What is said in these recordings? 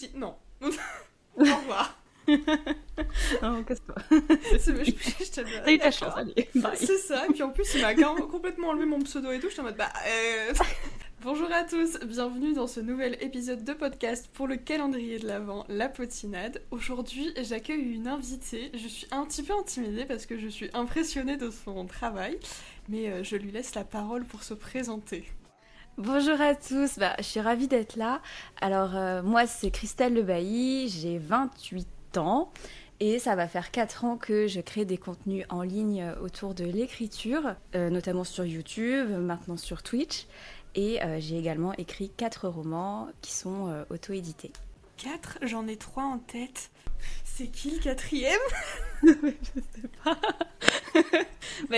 dit non. Au revoir. non, casse-toi. C'est je, je, te T'as eu ta chance, allez. C'est ça, et puis en plus, il m'a complètement enlevé mon pseudo et tout. J'étais en mode, bah. euh, Bonjour à tous, bienvenue dans ce nouvel épisode de podcast pour le calendrier de l'Avent, la potinade. Aujourd'hui, j'accueille une invitée. Je suis un petit peu intimidée parce que je suis impressionnée de son travail, mais euh, je lui laisse la parole pour se présenter. Bonjour à tous, bah, je suis ravie d'être là. Alors, euh, moi, c'est Christelle Lebailly, j'ai 28 ans. Et ça va faire 4 ans que je crée des contenus en ligne autour de l'écriture, euh, notamment sur YouTube, maintenant sur Twitch. Et euh, j'ai également écrit 4 romans qui sont auto-édités. 4 J'en ai 3 en tête. C'est qui le quatrième? Je sais pas. bah,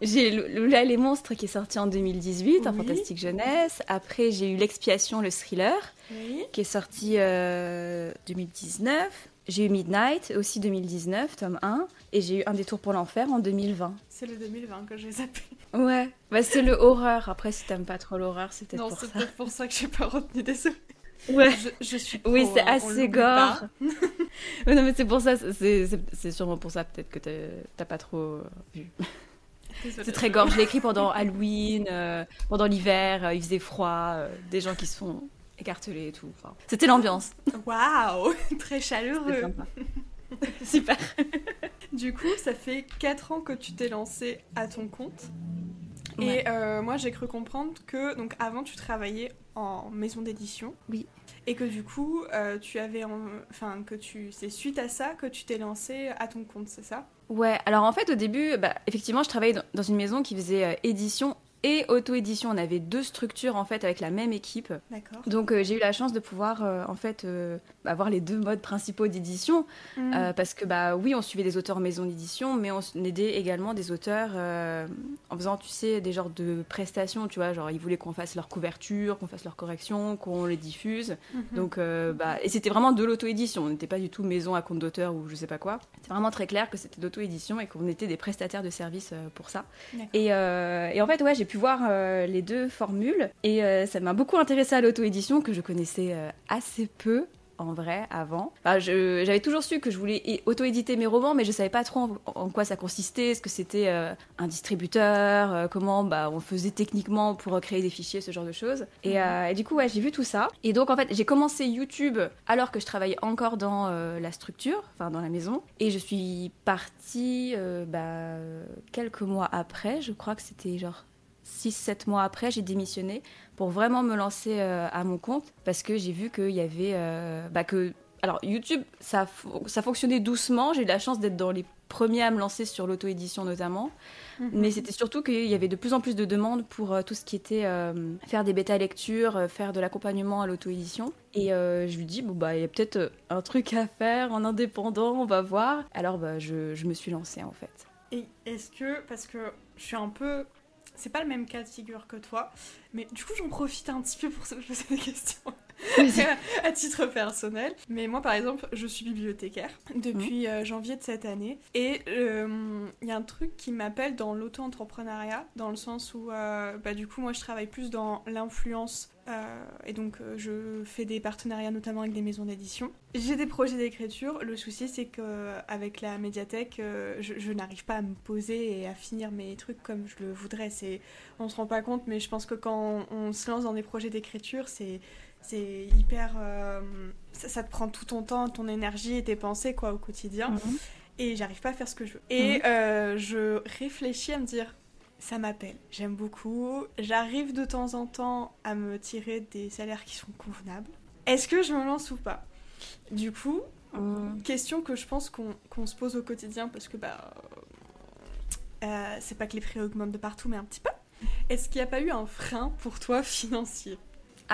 j'ai Lula les monstres qui est sorti en 2018 oui. en fantastique jeunesse. Après j'ai eu l'expiation le thriller oui. qui est sorti euh, 2019. J'ai eu Midnight aussi 2019 tome 1 et j'ai eu Un détour pour l'enfer en 2020. C'est le 2020 que j'ai zappé. Ouais, bah, c'est le horreur. Après si t'aimes pas trop l'horreur c'est peut-être Non, pour c'est ça. peut-être pour ça que j'ai pas retenu désolé. Ouais. Je, je suis pro, Oui, c'est hein, assez gore. non, mais c'est pour ça, c'est- sûrement pour ça peut-être que t'as- pas trop euh, vu. C'est très gore. Je l'ai écrit pendant Halloween, euh, pendant l'hiver, euh, il faisait froid, euh, des gens qui se font écarteler et tout. Enfin, c'était l'ambiance. Waouh Très chaleureux. sympa. Super. Du coup, ça fait 4 ans que tu t'es lancé à ton compte. Ouais. Et euh, moi, j'ai cru comprendre que donc avant, tu travaillais en maison d'édition. Oui. Et que du coup, euh, tu avais, en- enfin que tu, c'est suite à ça que tu t'es lancé à ton compte, c'est ça? Ouais, alors en fait au début, bah, effectivement, je travaillais dans- dans une maison qui faisait euh, édition et auto-édition. On avait deux structures en fait avec la même équipe. D'accord. Donc euh, j'ai eu la chance de pouvoir euh, en fait euh, avoir les deux modes principaux d'édition Mm. Parce que bah oui, on suivait des auteurs maison d'édition, mais on aidait également des auteurs en faisant, tu sais, des genres de prestations, tu vois, genre ils voulaient qu'on fasse leur couverture, qu'on fasse leur correction, qu'on les diffuse. Mhm. Donc bah et c'était vraiment de l'auto-édition, on n'était pas du tout maison à compte d'auteur ou je sais pas quoi. C'était vraiment très clair que c'était de l'auto-édition et qu'on était des prestataires de services pour ça. Et en fait, ouais, j'ai pu voir euh, les deux formules et euh, ça m'a beaucoup intéressée à l'auto-édition que je connaissais euh, assez peu en vrai avant. Enfin, J'avais toujours su que je voulais auto-éditer mes romans, mais je savais pas trop en, en quoi ça consistait, est-ce que c'était euh, un distributeur, euh, comment bah, on faisait techniquement pour créer des fichiers, ce genre de choses. Et, Mhm. euh, et du coup, ouais, j'ai vu tout ça. Et donc, en fait, j'ai commencé YouTube alors que je travaillais encore dans la structure, enfin dans la maison. Et je suis partie bah, quelques mois après, je crois que c'était genre 6-7 mois après, j'ai démissionné pour vraiment me lancer euh, à mon compte parce que j'ai vu qu'il y avait. euh, bah, que, alors, YouTube, ça, ça fonctionnait doucement. J'ai eu la chance d'être dans les premiers à me lancer sur l'auto-édition notamment. Mhm. Mais c'était surtout qu'il y avait de plus en plus de demandes pour euh, tout ce qui était faire des bêta-lectures, faire de l'accompagnement à l'auto-édition. Et je lui dis, bon, bah, il y a peut-être un truc à faire en indépendant, on va voir. Alors, bah, je, je me suis lancée en fait. Et est-ce que, parce que je suis un peu. C'est pas le même cas de figure que toi, mais du coup j'en profite un petit peu pour se poser des questions à titre personnel. Mais moi par exemple, je suis bibliothécaire depuis euh, janvier de cette année et euh, il y a un truc qui m'appelle dans l'auto-entrepreneuriat, dans le sens où euh, bah, du coup moi je travaille plus dans l'influence euh, et donc euh, je fais des partenariats notamment avec des maisons d'édition. J'ai des projets d'écriture. Le souci c'est que avec la médiathèque, euh, je, je n'arrive pas à me poser et à finir mes trucs comme je le voudrais. C'est, on se rend pas compte, mais je pense que quand on se lance dans des projets d'écriture, c'est c'est hyper, euh, ça, ça te prend tout ton temps, ton énergie et tes pensées quoi au quotidien. Et j'arrive pas à faire ce que je veux. Et euh, je réfléchis à me dire, ça m'appelle. J'aime beaucoup. J'arrive de temps en temps à me tirer des salaires qui sont convenables. Est-ce que je me lance ou pas? Du coup, Mhm. question que je pense qu'on se pose au quotidien parce que bah euh, c'est pas que les prix augmentent de partout mais un petit peu. Est-ce qu'il n'y a pas eu un frein pour toi financier?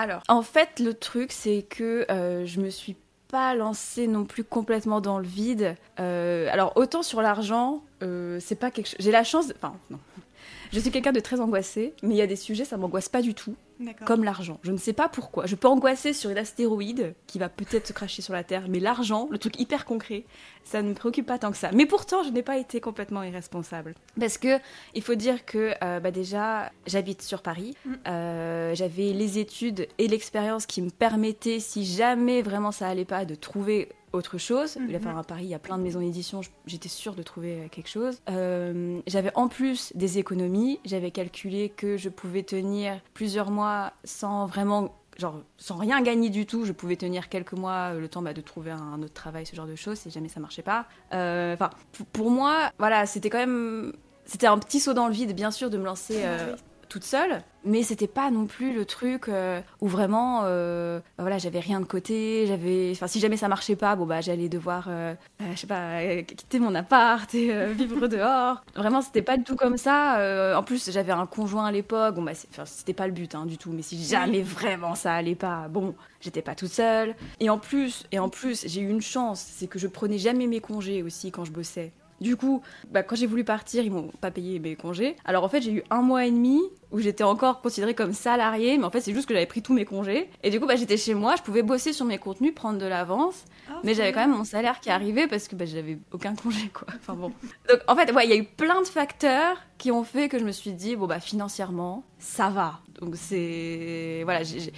Alors, en fait, le truc, c'est que euh, je me suis pas lancée non plus complètement dans le vide. Euh, alors, autant sur l'argent, euh, c'est pas quelque chose. J'ai la chance. de- Enfin, non. Je suis quelqu'un de très angoissé, mais il y a des sujets, ça m'angoisse pas du tout. Comme l'argent. Je ne sais pas pourquoi. Je peux angoisser sur une astéroïde qui va peut-être se cracher sur la Terre, mais l'argent, le truc hyper concret, ça ne me préoccupe pas tant que ça. Mais pourtant, je n'ai pas été complètement irresponsable. Parce que il faut dire que euh, bah déjà, j'habite sur Paris. Mm. Euh, j'avais les études et l'expérience qui me permettaient, si jamais vraiment ça allait pas, de trouver autre chose. -hmm. à Paris, il y a plein de maisons d'édition, j'étais sûre de trouver quelque chose. Euh, j'avais en plus des économies, j'avais calculé que je pouvais tenir plusieurs mois sans vraiment genre sans rien gagner du tout, je pouvais tenir quelques mois le temps bah, de trouver un, autre travail, ce genre de choses, si jamais ça marchait pas. Euh, enfin, pour moi, voilà, c'était quand même, c'était un petit saut dans le vide, bien sûr, de me lancer euh, toute seule, mais c'était pas non plus le truc euh, où vraiment, euh, bah voilà, j'avais rien de côté, j'avais, enfin, si jamais ça marchait pas, bon bah j'allais devoir, euh, je sais pas, quitter mon appart et vivre dehors. Vraiment, c'était pas du tout comme ça. en plus, j'avais un conjoint à l'époque, bon bah c'était pas le but hein, du tout, mais si jamais vraiment ça allait pas, bon, j'étais pas toute seule. Et en plus, et en plus, j'ai eu une chance, c'est que je prenais jamais mes congés aussi quand je bossais. Du coup, bah, quand j'ai voulu partir, ils m'ont pas payé mes congés. Alors en fait, j'ai eu un mois et demi où j'étais encore considérée comme salariée, mais en fait, c'est juste que j'avais pris tous mes congés. Et du coup, bah, j'étais chez moi, je pouvais bosser sur mes contenus, prendre de l'avance, oh, mais j'avais quand même mon salaire qui arrivait parce que bah, j'avais aucun congé, quoi. Enfin bon. Donc en fait, ouais, il y a eu plein de facteurs qui ont fait que je me suis dit, bon, bah financièrement, ça va. Donc c'est. Voilà, j'ai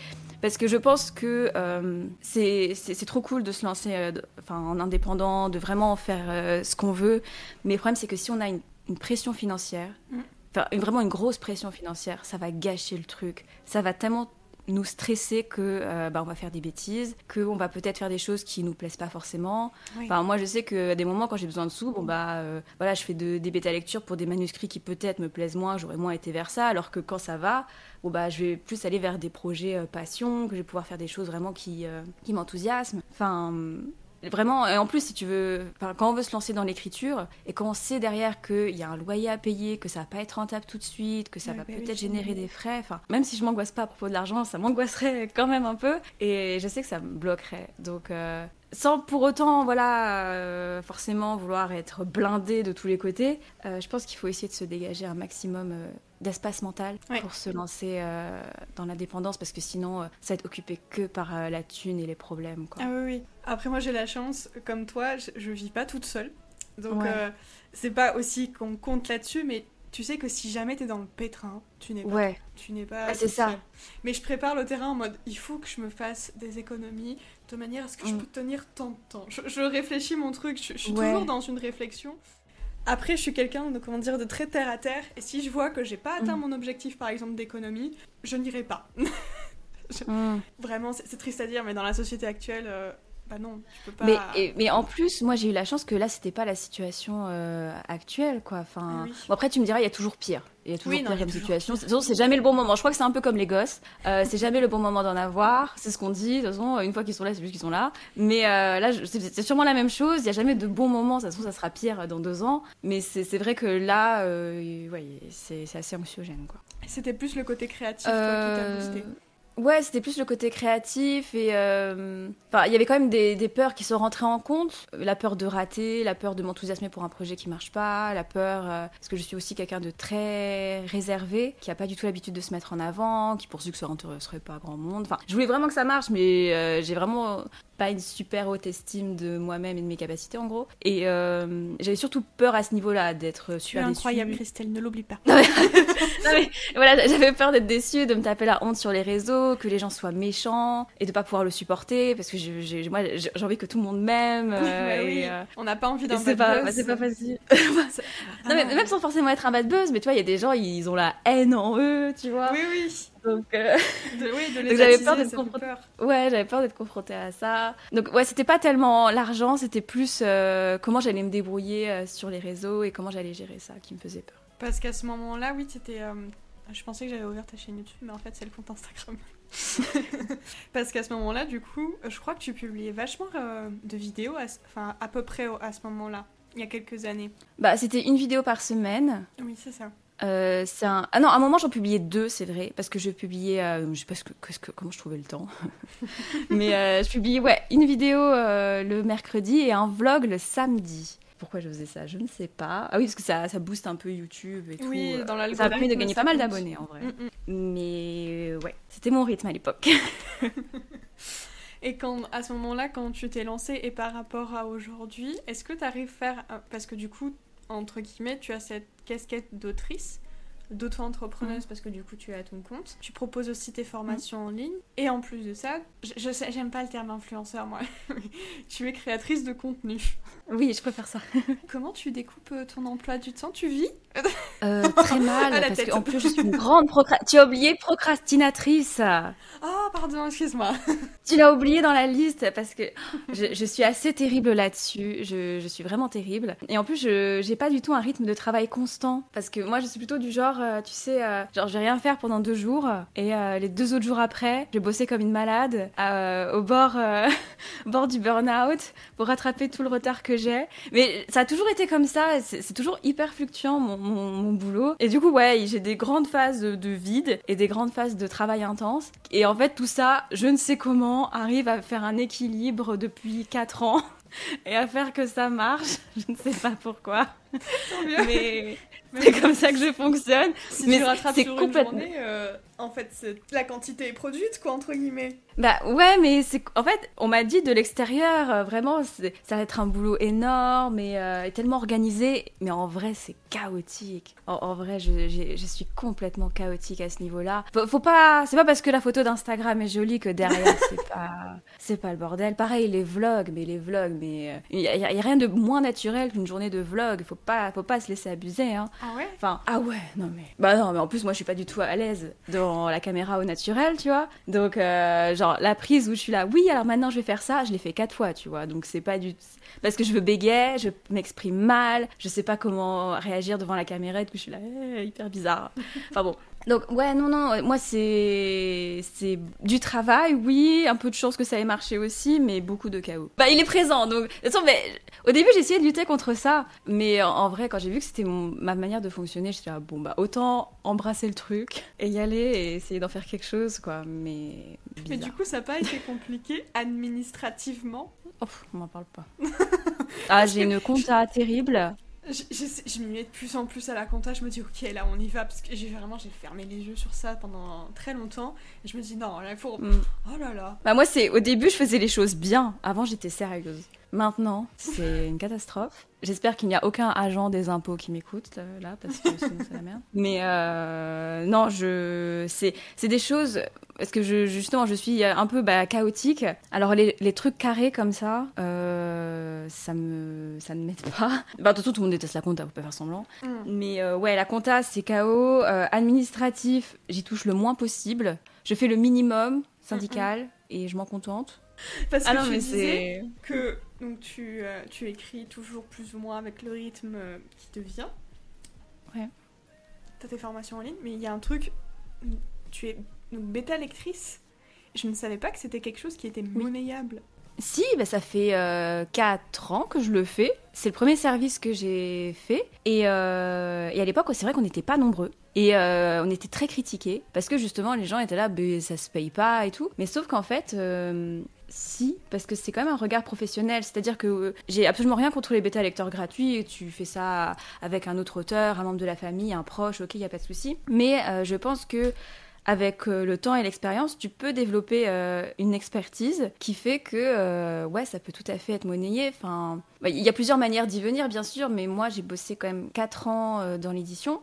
parce que je pense que euh, c'est trop cool de se lancer euh, enfin, en indépendant, de vraiment faire euh, ce qu'on veut. Mais le problème, c'est que si on a une, pression financière, mm. vraiment une grosse pression financière, ça va gâcher le truc. Ça va tellement nous stresser que euh, bah, on va faire des bêtises, qu'on va peut-être faire des choses qui nous plaisent pas forcément. Enfin, moi, je sais que des moments quand j'ai besoin de sous, bon bah euh, voilà, je fais de, des bêta lectures pour des manuscrits qui peut-être me plaisent moins, j'aurais moins été vers ça, alors que quand ça va, bon bah je vais plus aller vers des projets euh, passion, que je vais pouvoir faire des choses vraiment qui qui m'enthousiasment. Enfin Vraiment, et en plus, si tu veux, quand on veut se lancer dans l'écriture, et quand on sait derrière qu'il y a un loyer à payer, que ça va pas être rentable tout de suite, que ça va bah peut-être générer des frais, enfin, même si je m'angoisse pas à propos de l'argent, ça m'angoisserait quand même un peu, et je sais que ça me bloquerait. Donc, euh, sans pour autant, voilà, euh, forcément vouloir être blindé de tous les côtés, euh, je pense qu'il faut essayer de se dégager un maximum euh, d'espace mental pour se lancer dans la dépendance, parce que sinon, ça va être occupé que par la thune et les problèmes. Quoi. Ah oui, oui. Après, moi, j'ai la chance, comme toi, je, je vis pas toute seule. Donc, c'est pas aussi qu'on compte là-dessus, mais tu sais que si jamais t'es dans le pétrin, tu n'es pas. Ouais. Tu n'es pas. Ah, c'est ça. Mais je prépare le terrain en mode il faut que je me fasse des économies de manière à ce que je mm. peux tenir tant de temps? Je, réfléchis mon truc, je, suis toujours dans une réflexion. Après, je suis quelqu'un de comment dire de très terre à terre et si je vois que j'ai pas atteint mm. mon objectif par exemple d'économie, je n'irai pas. Mm. Vraiment, c'est triste à dire, mais dans la société actuelle, euh, bah non, peux pas. Mais, mais en plus, moi j'ai eu la chance que là c'était pas la situation euh, actuelle quoi. Enfin, ah après tu me diras, il y a toujours pire. Il y a toujours pire comme situation. C'est jamais le bon moment. Je crois que c'est un peu comme les gosses. Euh, c'est jamais le bon moment d'en avoir. C'est ce qu'on dit. De toute façon, une fois qu'ils sont là, c'est juste qu'ils sont là. Mais euh, là, c'est sûrement la même chose. Il y a jamais de bon moment. De toute façon, ça sera pire dans deux ans. Mais c'est vrai que là, ouais, c'est assez anxiogène quoi. C'était plus le côté créatif toi, qui t'a boosté. Ouais, c'était plus le côté créatif et euh, enfin, il y avait quand même des, des, peurs qui sont rentrées en compte. La peur de rater, la peur de m'enthousiasmer pour un projet qui marche pas, la peur euh, parce que je suis aussi quelqu'un de très réservé, qui a pas du tout l'habitude de se mettre en avant, qui poursuit que ça n'intéresserait pas grand monde. Enfin, je voulais vraiment que ça marche, mais euh, j'ai vraiment pas une super haute estime de moi-même et de mes capacités en gros. Et j'avais surtout peur à ce niveau-là d'être super déçue. incroyable, Christelle, ne l'oublie pas. non, mais, voilà, j'avais peur d'être déçue, de me taper la honte sur les réseaux que les gens soient méchants et de pas pouvoir le supporter parce que j'ai, moi j'ai envie que tout le monde m'aime. Euh, oui. Euh, on n'a pas envie d'un bad pas, buzz. C'est pas facile. non, mais même sans forcément être un bad buzz, mais tu vois, il y a des gens, ils ont la haine en eux, tu vois. Oui, oui. Donc, euh... oui, de les j'avais peur d'être confrontée. Ouais, j'avais peur d'être confrontée à ça. Donc ouais, c'était pas tellement l'argent, c'était plus euh, comment j'allais me débrouiller sur les réseaux et comment j'allais gérer ça qui me faisait peur. Parce qu'à ce moment-là, oui, c'était je pensais que j'avais ouvert ta chaîne YouTube, mais en fait, c'est le compte Instagram. Parce qu'à ce moment-là, du coup, je crois que tu publiais vachement euh, de vidéos, à, enfin, à peu près à ce moment-là, il y a quelques années. Bah, c'était une vidéo par semaine. Oui, c'est ça. Euh, c'est un... Ah non, à un moment j'en publiais deux, c'est vrai, parce que je publiais, euh, je sais pas ce que, comment je trouvais le temps, mais je publiais ouais une vidéo le mercredi et un vlog le samedi pourquoi je faisais ça, je ne sais pas. Ah oui, parce que ça, ça booste un peu YouTube et oui, tout. dans l'algorithme. Ça a permis de gagner pas mal d'abonnés en vrai. Mm, mm. Mais ouais, c'était mon rythme à l'époque. Et quand, à ce moment-là, quand tu t'es lancé et par rapport à aujourd'hui, est-ce que tu arrives à faire. Parce que du coup, entre guillemets, tu as cette casquette d'autrice, d'auto-entrepreneuse, parce que du coup, tu es à ton compte. Tu proposes aussi tes formations en ligne. Et en plus de ça, je, je sais, j'aime pas le terme influenceur, moi. tu es créatrice de contenu. Oui, je préfère ça. Comment tu découpes euh, ton emploi du temps? Tu vis? Euh, très mal, parce qu'en plus je suis une grande procrastinatrice. Tu as oublié procrastinatrice. Oh, pardon, excuse-moi. Tu l'as oublié dans la liste parce que je, je suis assez terrible là-dessus. Je, je suis vraiment terrible. Et en plus, je j'ai pas du tout un rythme de travail constant parce que moi, je suis plutôt du genre, euh, tu sais, genre je vais rien faire pendant deux jours et euh, les deux autres jours après, je vais bosser comme une malade euh, au bord, bord du burn-out pour rattraper tout le retard que j'ai. Mais ça a toujours été comme ça. C'est toujours hyper fluctuant mon, mon, mon boulot. Et du coup, ouais, j'ai des grandes phases de, de vide et des grandes phases de travail intense. Et en fait, tout ça, je ne sais comment, arrive à faire un équilibre depuis 4 ans et à faire que ça marche. Je ne sais pas pourquoi. Mais c'est comme ça que je fonctionne. Si Mais tu rattrapes c'est sur complètement- une journée, euh, en fait, c'est- la quantité est produite, quoi, entre guillemets. Bah ouais, mais c'est en fait, on m'a dit de l'extérieur, euh, vraiment, ça va être un boulot énorme et, euh, et tellement organisé, mais en vrai, c'est chaotique. En, en vrai, je, suis complètement chaotique à ce niveau-là. Faut, faut pas, c'est pas parce que la photo d'Instagram est jolie que derrière c'est pas, c'est pas le bordel. Pareil, les vlogs, mais les vlogs, mais il y, a- y a rien de moins naturel qu'une journée de vlog. Faut pas, faut pas se laisser abuser, hein. Ah ouais? Enfin, ah ouais, non mais. Bah non, mais en plus, moi je suis pas du tout à l'aise la caméra au naturel, tu vois. Donc, euh, genre, la prise où je suis là, oui, alors maintenant je vais faire ça, je l'ai fait quatre fois, tu vois. Donc, c'est pas du. Parce que je veux bégayer, je m'exprime mal, je sais pas comment réagir devant la caméra, et tout, je suis là, eh, hyper bizarre. Enfin bon. Donc, ouais, non, non, moi c'est. C'est du travail, oui, un peu de chance que ça ait marché aussi, mais beaucoup de chaos. Bah, il est présent, donc. De toute façon, mais au début, j'ai essayé de lutter contre ça, mais en, en vrai, quand j'ai vu que c'était mon- ma manière de fonctionner, j'étais là, bon, bah, autant embrasser le truc et y aller et essayer d'en faire quelque chose, quoi. Mais. Mais du coup, ça n'a pas été compliqué administrativement? Oh, on m'en parle pas. ah, j'ai une compta terrible. Je, je, je m'y mets de plus en plus à la compta, je me dis ok là on y va parce que j'ai vraiment j'ai fermé les yeux sur ça pendant très longtemps et je me dis non là il faut Mm. oh là là Bah, moi, c'est. Au début, je faisais les choses bien. Avant, j'étais sérieuse. Maintenant, c'est une catastrophe. J'espère qu'il n'y a aucun agent des impôts qui m'écoute euh, là, parce que sinon c'est la merde. Mais euh, non, je, c'est, c'est des choses parce que je, justement, je suis un peu bah, chaotique. Alors les, les trucs carrés comme ça, euh, ça me, ça ne m'aide pas. Bah, de toute façon, tout le monde déteste la compta, faut pas faire semblant. Mm. Mais euh, ouais, la compta, c'est chaos. Euh, administratif, j'y touche le moins possible. Je fais le minimum syndical et je m'en contente. parce que Ah non, tu mais disais c'est. que donc tu, euh, tu écris toujours plus ou moins avec le rythme euh, qui te vient Ouais. t'as tes formations en ligne mais il y a un truc tu es donc bêta lectrice je ne savais pas que c'était quelque chose qui était Oui. monnayable Si, bah, ça fait 4 ans que je le fais. C'est le premier service que j'ai fait. Et, euh, et à l'époque, c'est vrai qu'on n'était pas nombreux. Et euh, on était très critiqués. Parce que justement, les gens étaient là, bah, ça se paye pas et tout. Mais sauf qu'en fait, euh, si, parce que c'est quand même un regard professionnel. C'est-à-dire que euh, j'ai absolument rien contre les bêta-lecteurs gratuits. Tu fais ça avec un autre auteur, un membre de la famille, un proche, ok, il n'y a pas de souci. Mais euh, je pense que avec euh, le temps et l'expérience, tu peux développer une expertise qui fait que, ouais, ça peut tout à fait être monnayé. Enfin, bah, il y a plusieurs manières d'y venir, bien sûr, mais moi, j'ai bossé quand même 4 ans dans l'édition.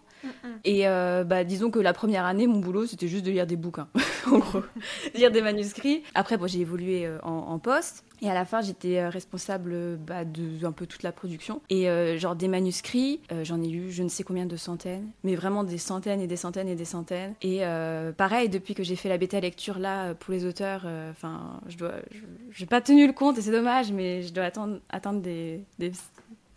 Et euh, bah, disons que la première année, mon boulot, c'était juste de lire des bouquins, en gros. lire des manuscrits. Après, bon, j'ai évolué euh, en, en poste. Et à la fin, j'étais euh, responsable bah, de un peu toute la production. Et euh, genre des manuscrits, euh, j'en ai lu je ne sais combien de centaines, mais vraiment des centaines et des centaines et des centaines. Et pareil, depuis que j'ai fait la bêta lecture là pour les auteurs, enfin, je dois, j'ai pas tenu le compte et c'est dommage, mais je dois attendre, atteindre des, des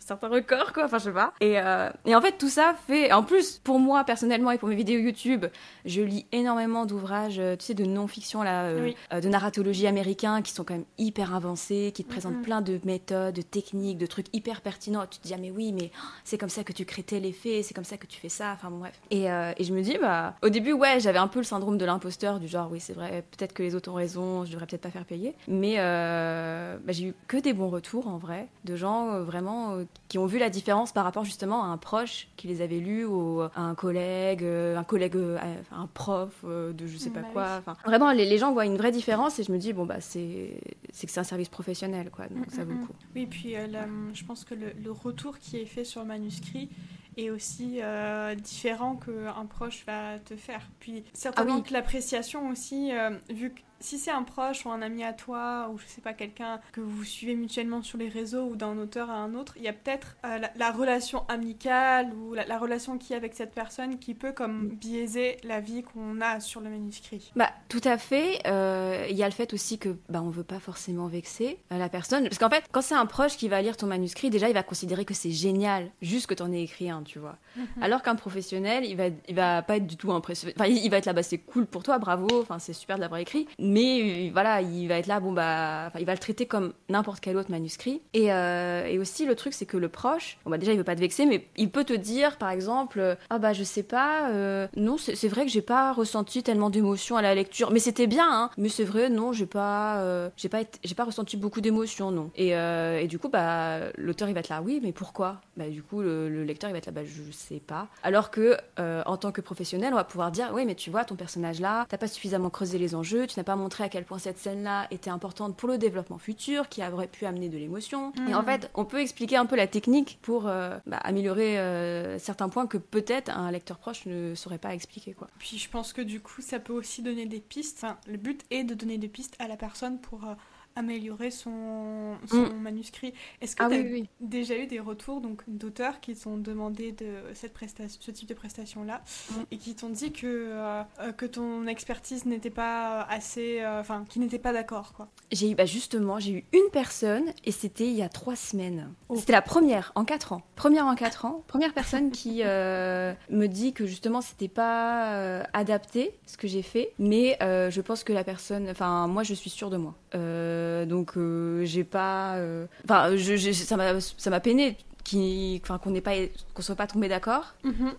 certains records quoi enfin je sais pas. Et, euh, et en fait tout ça fait en plus pour moi personnellement et pour mes vidéos YouTube je lis énormément d'ouvrages euh, tu sais de non-fiction là euh, Oui. euh, de narratologie américain qui sont quand même hyper avancés qui te présentent plein de méthodes de techniques de trucs hyper pertinents. Tu te dis ah mais oui mais c'est comme ça que tu crées tel effet c'est comme ça que tu fais ça. Enfin bon, bref. Et, et je me dis bah au début ouais j'avais un peu le syndrome de l'imposteur du genre oui c'est vrai peut-être que les autres ont raison je devrais peut-être pas faire payer. Mais bah, j'ai eu que des bons retours en vrai de gens vraiment qui ont vu la différence par rapport justement à un proche qui les avait lus ou à un collègue, euh, un collègue, euh, un prof euh, de je sais pas Bah quoi. Enfin, vraiment, les, les gens voient une vraie différence et je me dis, bon, bah, c'est c'est que c'est un service professionnel, quoi. Donc ça vaut le Mm, mm, coup. Oui, puis euh, la- je pense que le, le retour qui est fait sur le manuscrit est aussi euh, différent qu'un proche va te faire. Puis certainement Ah oui. que l'appréciation aussi, euh, vu que si c'est un proche ou un ami à toi, ou je sais pas, quelqu'un que vous suivez mutuellement sur les réseaux ou d'un auteur à un autre, il y a peut-être euh, la, la relation amicale ou la, la relation qu'il y a avec cette personne qui peut comme biaiser la vie qu'on a sur le manuscrit. Bah, tout à fait. Euh, Il y a le fait aussi que bah, on veut pas forcément vexer euh, la personne. Parce qu'en fait, quand c'est un proche qui va lire ton manuscrit, déjà, il va considérer que c'est génial, juste que t'en aies écrit un, tu vois. Alors qu'un professionnel, il va, il va pas être du tout impressionné. Enfin, il, il va être là, bah, c'est cool pour toi, bravo, enfin, c'est super de l'avoir écrit. Mais euh, voilà, il va être là, bon, bah, il va le traiter comme n'importe quel autre manuscrit. Et, euh, et aussi, le truc, c'est que le proche, bon, bah, déjà, il veut pas te vexer, mais il peut te dire, par exemple, euh, ah, bah, je sais pas, non, c'est vrai que j'ai pas ressenti tellement d'émotions à la lecture. Mais c'était bien, hein. Mais c'est vrai, non, j'ai pas, j'ai pas, j'ai pas ressenti beaucoup d'émotions, non. Et, et du coup, bah, l'auteur, il va être là, oui, mais pourquoi? Bah, du coup, le, le lecteur, il va être là, bah, je sais pas. Alors que, en tant que professionnel, on va pouvoir dire, oui, mais tu vois, ton personnage là, t'as pas suffisamment creusé les enjeux, tu n'as pas montré à quel point cette scène-là était importante pour le développement futur, qui aurait pu amener de l'émotion. Et en Mhm. fait, on peut expliquer un peu la technique pour euh, bah, améliorer euh, certains points que peut-être un lecteur proche ne saurait pas expliquer, quoi. Puis je pense que du coup, ça peut aussi donner des pistes. Enfin, le but est de donner des pistes à la personne pour euh, améliorer son, son manuscrit. Est-ce que Ah tu as oui, oui. déjà eu des retours donc d'auteurs qui t'ont demandé de cette prestation, ce type de prestation là Mm. et qui t'ont dit que euh, que ton expertise n'était pas assez, euh, enfin, qui n'était pas d'accord quoi? J'ai eu, bah justement, j'ai eu une personne et c'était il y a trois semaines. Oh. C'était la première en quatre ans. Première en quatre ans. Première personne qui euh, me dit que justement c'était pas adapté ce que j'ai fait, mais je pense que la personne, enfin moi je suis sûre de moi. Euh, donc euh, j'ai pas, euh, enfin je, je- ça m'a ça m'a peiné qui, enfin qu'on n'ait pas qu'on soit pas tombé d'accord.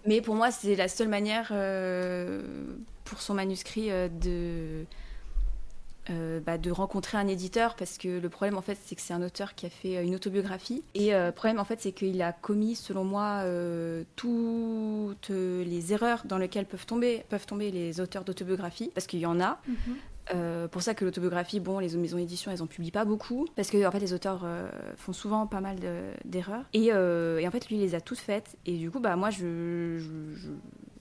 Mais pour moi, c'est la seule manière euh, pour son manuscrit euh, de, euh, bah, de rencontrer un éditeur parce que le problème en fait c'est que c'est un auteur qui a fait euh, une autobiographie. Et euh, le problème en fait c'est qu'il a commis selon moi euh, toutes les erreurs dans lesquelles peuvent tomber, peuvent tomber les auteurs d'autobiographie parce qu'il y en a euh, pour ça que l'autobiographie, bon, les maisons d'édition, elles en publient pas beaucoup, parce que en fait, les auteurs euh, font souvent pas mal de- d'erreurs. Et, euh, et en fait, lui, il les a toutes faites. Et du coup, bah, moi, je-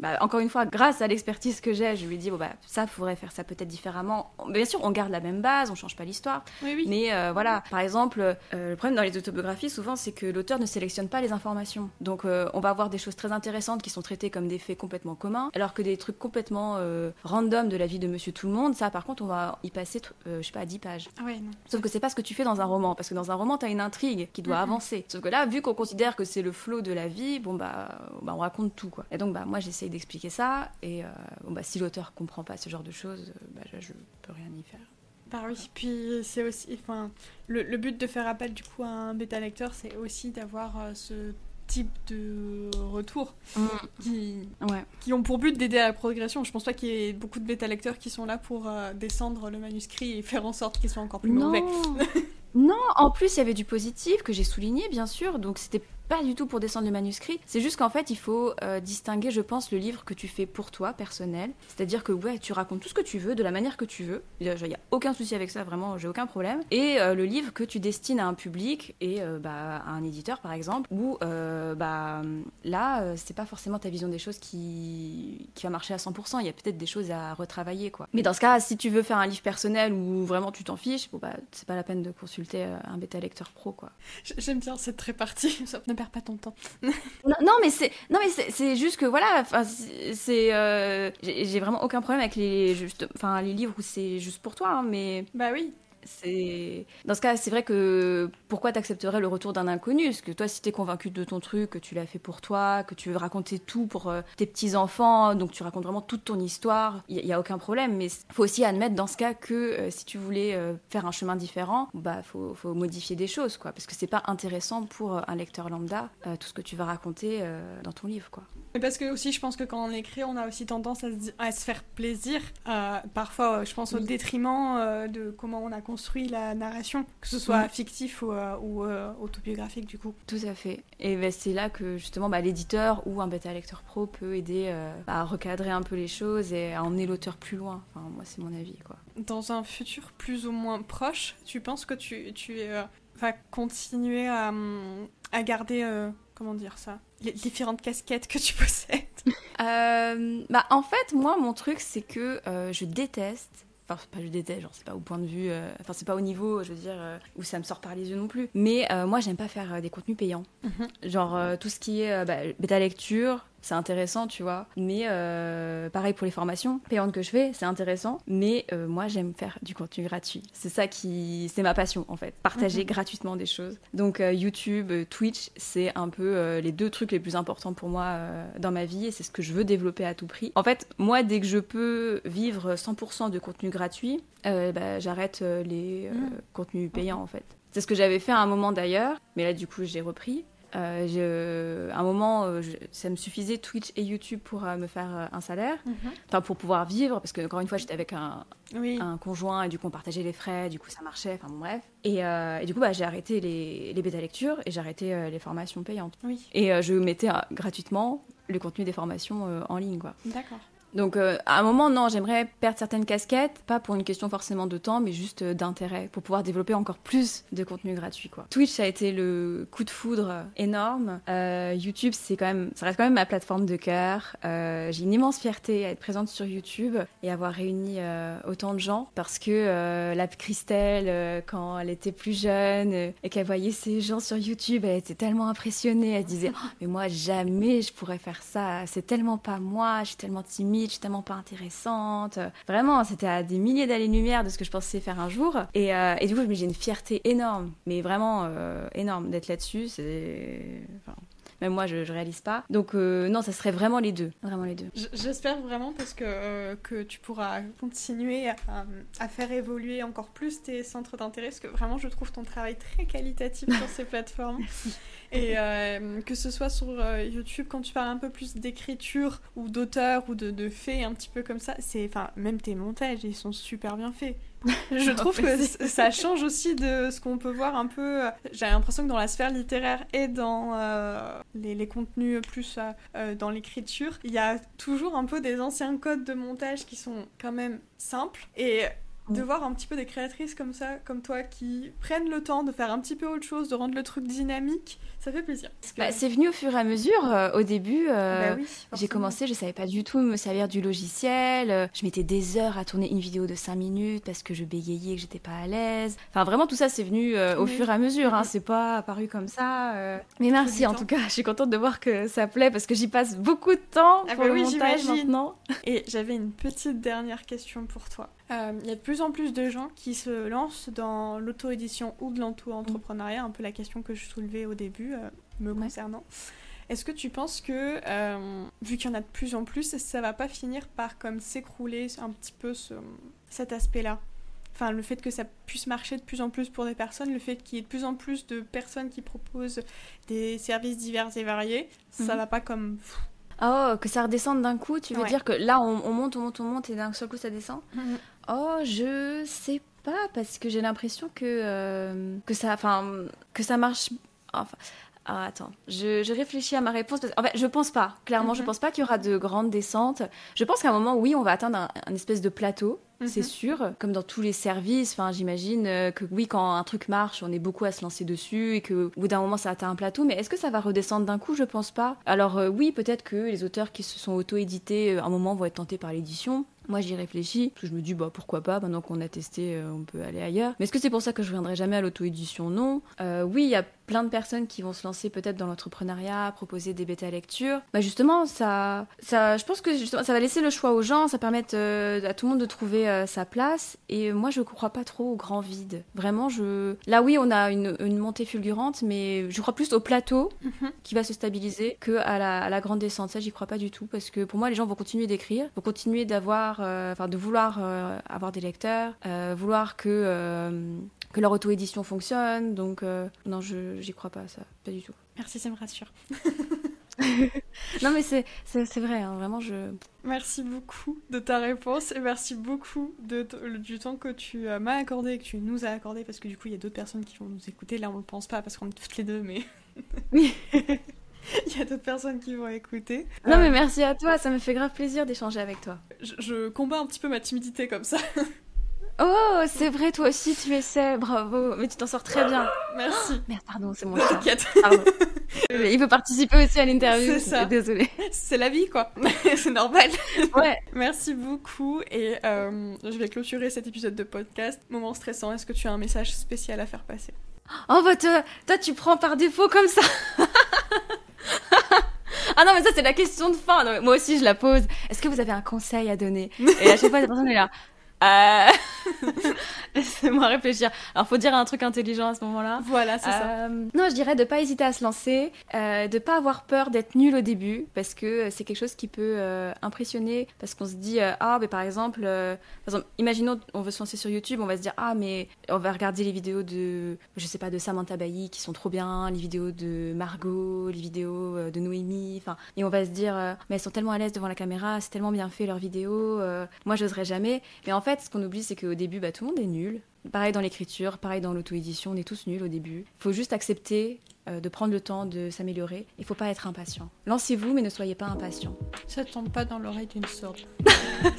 bah, encore une fois, grâce à l'expertise que j'ai, je lui dit, bon, bah, ça, faudrait faire ça peut-être différemment. Bien sûr, on garde la même base, on change pas l'histoire. Oui oui. Mais euh, voilà, par exemple, euh, le problème dans les autobiographies, souvent, c'est que l'auteur ne sélectionne pas les informations. Donc, euh, on va avoir des choses très intéressantes qui sont traitées comme des faits complètement communs, alors que des trucs complètement random de la vie de Monsieur Tout le Monde, ça, par contre, on va y passer, je sais pas, 10 pages. Ah ouais non. Sauf que c'est pas ce que tu fais dans un roman, parce que dans un roman, t'as une intrigue qui doit avancer. Sauf que là, vu qu'on considère que c'est le flot de la vie, bon bah, bah, on raconte tout quoi. Et donc bah moi j'essaye d'expliquer ça, et euh, bon bah si l'auteur comprend pas ce genre de choses, euh, bah je, je peux rien y faire. Bah oui, puis c'est aussi, enfin, le, le but de faire appel du coup à un bêta lecteur, c'est aussi d'avoir euh, ce type de retour qui, Ouais. qui ont pour but d'aider à la progression. Je pense pas qu'il y ait beaucoup de bêta lecteurs qui sont là pour euh, descendre le manuscrit et faire en sorte qu'il soit encore plus Non. mauvais. non, en plus il y avait du positif que j'ai souligné bien sûr, donc c'était pas du tout pour descendre le manuscrit. C'est juste qu'en fait il faut euh, distinguer, je pense, le livre que tu fais pour toi personnel. C'est-à-dire que ouais, tu racontes tout ce que tu veux, de la manière que tu veux. Il y a, aucun souci avec ça, vraiment, j'ai aucun problème. Et euh, le livre que tu destines à un public et euh, bah, à un éditeur par exemple, où bah, là c'est pas forcément ta vision des choses qui, qui va marcher à 100%. Il y a peut-être des choses à retravailler quoi. Mais dans ce cas, si tu veux faire un livre personnel où vraiment tu t'en fiches, bon bah c'est pas la peine de consulter un bêta lecteur pro quoi. J'aime bien cette répartie. Ne perds pas ton temps. Non, non, mais c'est non mais c'est c'est juste que voilà, c'est euh, j'ai j'ai vraiment aucun problème avec les juste enfin les livres où c'est juste pour toi, hein, mais Bah oui. C'est dans ce cas c'est vrai que pourquoi t'accepterais le retour d'un inconnu? Parce que toi si t'es convaincu de ton truc, que tu l'as fait pour toi, que tu veux raconter tout pour euh, tes petits enfants, donc tu racontes vraiment toute ton histoire, il y, a aucun problème. Mais faut aussi admettre dans ce cas que euh, si tu voulais euh, faire un chemin différent, bah faut, faut modifier des choses quoi, parce que c'est pas intéressant pour un lecteur lambda tout ce que tu vas raconter dans ton livre quoi. Mais parce que aussi, je pense que quand on écrit, on a aussi tendance à se, à se faire plaisir. parfois, je pense au détriment de comment on a construit construit la narration, que ce soit fictif ou, ou autobiographique du coup. Tout à fait. Et ben, c'est là que justement bah, l'éditeur ou un bêta lecteur pro peut aider à recadrer un peu les choses et à emmener l'auteur plus loin. Enfin, moi, c'est mon avis. Quoi. Dans un futur plus ou moins proche, tu penses que tu, tu vas continuer à, à garder comment dire ça Les différentes casquettes que tu possèdes? Euh, Bah en fait, moi mon truc c'est que euh, je déteste Enfin, pas je déteste, genre c'est pas au point de vue, euh, enfin c'est pas au niveau, je veux dire, où ça me sort par les yeux non plus. Mais moi j'aime pas faire des contenus payants. Mhm. Genre tout ce qui est bah, bêta lecture, c'est intéressant, tu vois. Mais euh, pareil pour les formations payantes que je fais, c'est intéressant. Mais euh, moi, j'aime faire du contenu gratuit. C'est ça qui, c'est ma passion en fait, partager mhm. gratuitement des choses. Donc euh, YouTube, Twitch, c'est un peu les deux trucs les plus importants pour moi dans ma vie et c'est ce que je veux développer à tout prix. En fait, moi, dès que je peux vivre 100% de contenu gratuit, bah, j'arrête les mhm. contenus payants en fait. C'est ce que j'avais fait à un moment d'ailleurs, mais là du coup j'ai repris. Euh, à un moment, euh, ça me suffisait Twitch et YouTube pour euh, me faire un salaire, mhm. enfin pour pouvoir vivre, parce que encore une fois, j'étais avec un, un, conjoint et du coup on partageait les frais, du coup ça marchait, enfin bon, bref. Et, et, du coup, bah, j'ai arrêté les, les bêta-lectures et j'ai arrêté les formations payantes. Oui. Et je mettais gratuitement le contenu des formations en ligne, quoi. D'accord. Donc euh, à un moment, non, j'aimerais perdre certaines casquettes, pas pour une question forcément de temps, mais juste euh, d'intérêt, pour pouvoir développer encore plus de contenu gratuit. Quoi. Twitch a été le coup de foudre énorme. Euh, YouTube, c'est quand même, ça reste quand même ma plateforme de cœur. J'ai une immense fierté à être présente sur YouTube et avoir réuni autant de gens, parce que la Christelle, quand elle était plus jeune et qu'elle voyait ces gens sur YouTube, elle était tellement impressionnée. Elle disait, oh, mais moi jamais je pourrais faire ça. C'est tellement pas moi. Je suis tellement timide tellement pas intéressante. Vraiment, c'était à des milliers d'années-lumière de ce que je pensais faire un jour. Et, euh, et du coup, j'ai une fierté énorme, mais vraiment euh, énorme d'être là-dessus. C'est. Même moi je, je, réalise pas. Donc euh, non, ça serait vraiment les deux, vraiment les deux. J'espère vraiment parce que, que tu pourras continuer à, à, faire évoluer encore plus tes centres d'intérêt, parce que vraiment je trouve ton travail très qualitatif sur ces plateformes. Et euh, que ce soit sur euh, YouTube, quand tu parles un peu plus d'écriture ou d'auteur ou de, de faits, un petit peu comme ça, c'est, enfin, même tes montages, ils sont super bien faits. Je trouve que ça change aussi de ce qu'on peut voir un peu. Euh, j'ai l'impression que dans la sphère littéraire et dans les, les, contenus plus dans l'écriture, il y a toujours un peu des anciens codes de montage qui sont quand même simples. Et de voir un petit peu des créatrices comme ça, comme toi, qui prennent le temps de faire un petit peu autre chose, de rendre le truc dynamique, ça fait plaisir. Bah, c'est venu au fur et à mesure. Euh, au début, euh, bah j'ai commencé, je savais pas du tout me servir du logiciel. Euh, je mettais des heures à tourner une vidéo de 5 minutes parce que je bégayais et que j'étais pas à l'aise. Enfin, vraiment, tout ça, c'est venu au fur et à mesure. Hein. C'est pas apparu comme ça. Mais merci, en tout cas. Je suis contente de voir que ça plaît parce que j'y passe beaucoup de temps ah pour bah le montage maintenant. Et j'avais une petite dernière question pour toi. Il y a de plus en plus de gens qui se lancent dans l'auto-édition ou de l'auto-entrepreneuriat, un peu la question que je soulevais au début. Euh, me concernant. Est-ce que tu penses que, euh, vu qu'il y en a de plus en plus, ça va pas finir par comme s'écrouler un petit peu ce, cet aspect-là? Enfin, le fait que ça puisse marcher de plus en plus pour des personnes, le fait qu'il y ait de plus en plus de personnes qui proposent des services divers et variés, ça mhm. va pas comme... Oh, que ça redescende d'un coup, tu veux dire que là on, monte, on monte, on monte et d'un seul coup ça descend? Mhm. Oh, je sais pas, parce que j'ai l'impression que, euh, que, ça, que ça marche... Enfin, ah, attends, je, réfléchis à ma réponse. En fait, je pense pas. Clairement, je mhm. pense pas qu'il y aura de grandes descentes. Je pense qu'à un moment, oui, on va atteindre un, espèce de plateau, c'est mhm. sûr. Comme dans tous les services. Enfin, j'imagine euh, que oui, quand un truc marche, on est beaucoup à se lancer dessus et que au bout d'un moment, ça atteint un plateau. Mais est-ce que ça va redescendre d'un coup? Je pense pas. Alors euh, oui, peut-être que les auteurs qui se sont auto-édités, à un moment, vont être tentés par l'édition. Moi, j'y réfléchis, parce que je me dis, bah, pourquoi pas, maintenant qu'on a testé, on peut aller ailleurs. Mais est-ce que c'est pour ça que je reviendrai jamais à l'auto-édition? Non. oui, il y a plein de personnes qui vont se lancer peut-être dans l'entrepreneuriat, proposer des bêta lectures. Bah justement, ça, ça, je pense que justement, ça va laisser le choix aux gens, ça permet euh, à tout le monde de trouver euh, sa place. Et moi, je ne crois pas trop au grand vide. Vraiment, je. Là, oui, on a une, une montée fulgurante, mais je crois plus au plateau mhm. qui va se stabiliser que à la, à la grande descente. Ça, j'y crois pas du tout parce que pour moi, les gens vont continuer d'écrire, vont continuer d'avoir, euh, enfin, de vouloir avoir des lecteurs, vouloir que que leur auto-édition fonctionne. Donc, euh, non, je j'y crois pas, ça, pas du tout. Merci, ça me rassure. non, mais c'est vrai, hein, vraiment, je. Merci beaucoup de ta réponse et merci beaucoup de du temps que tu euh, m'as accordé et que tu nous as accordé parce que du coup, il y a d'autres personnes qui vont nous écouter. Là, on ne le pense pas parce qu'on est toutes les deux, mais. Il y a d'autres personnes qui vont écouter. Non, mais euh, merci à toi, ça me fait grave plaisir d'échanger avec toi. Je, je combats un petit peu ma timidité comme ça. Oh, c'est vrai, toi aussi tu essaies, bravo. Mais tu t'en sors très bien. Merci. Oh, merde, pardon, c'est mon T'inquiète. Il veut participer aussi à l'interview. C'est ça. Désolée. C'est la vie, quoi. c'est normal. Ouais. Merci beaucoup. Et euh, je vais clôturer cet épisode de podcast. Moment stressant, est-ce que tu as un message spécial à faire passer? Oh, bah toi, tu prends par défaut comme ça. Ah non, mais ça, c'est la question de fin. moi aussi, je la pose. Est-ce que vous avez un conseil à donner? Et à chaque fois, la personne est là. Euh... Laissez-moi réfléchir. Alors, faut dire un truc intelligent à ce moment-là. Voilà, c'est ça. Euh, non, je dirais de pas hésiter à se lancer, euh, de pas avoir peur d'être nul au début, parce que c'est quelque chose qui peut euh, impressionner, parce qu'on se dit ah, mais par exemple, par exemple, imaginons on veut se lancer sur YouTube, on va se dire ah, mais on va regarder les vidéos de, je sais pas, de Samantha Bailly qui sont trop bien, les vidéos de Margot, les vidéos de Noémie, enfin, et on va se dire mais elles sont tellement à l'aise devant la caméra, c'est tellement bien fait leurs vidéos, moi j'oserais jamais. Mais en fait, ce qu'on oublie, c'est qu'au début, bah, tout le monde est nul. Pareil dans l'écriture, pareil dans l'auto-édition, on est tous nuls au début. Il faut juste accepter euh, de prendre le temps de s'améliorer. Il faut pas être impatient. Lancez-vous, mais ne soyez pas impatient. Ça tombe pas dans l'oreille d'une sorte.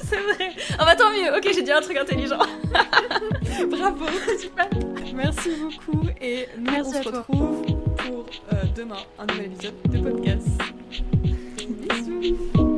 c'est vrai. Ah bah tant mieux. Ok, j'ai dit un truc intelligent. Bravo, super. Merci beaucoup et nous on se retrouve pour euh, demain un nouvel épisode de podcast. Bisous.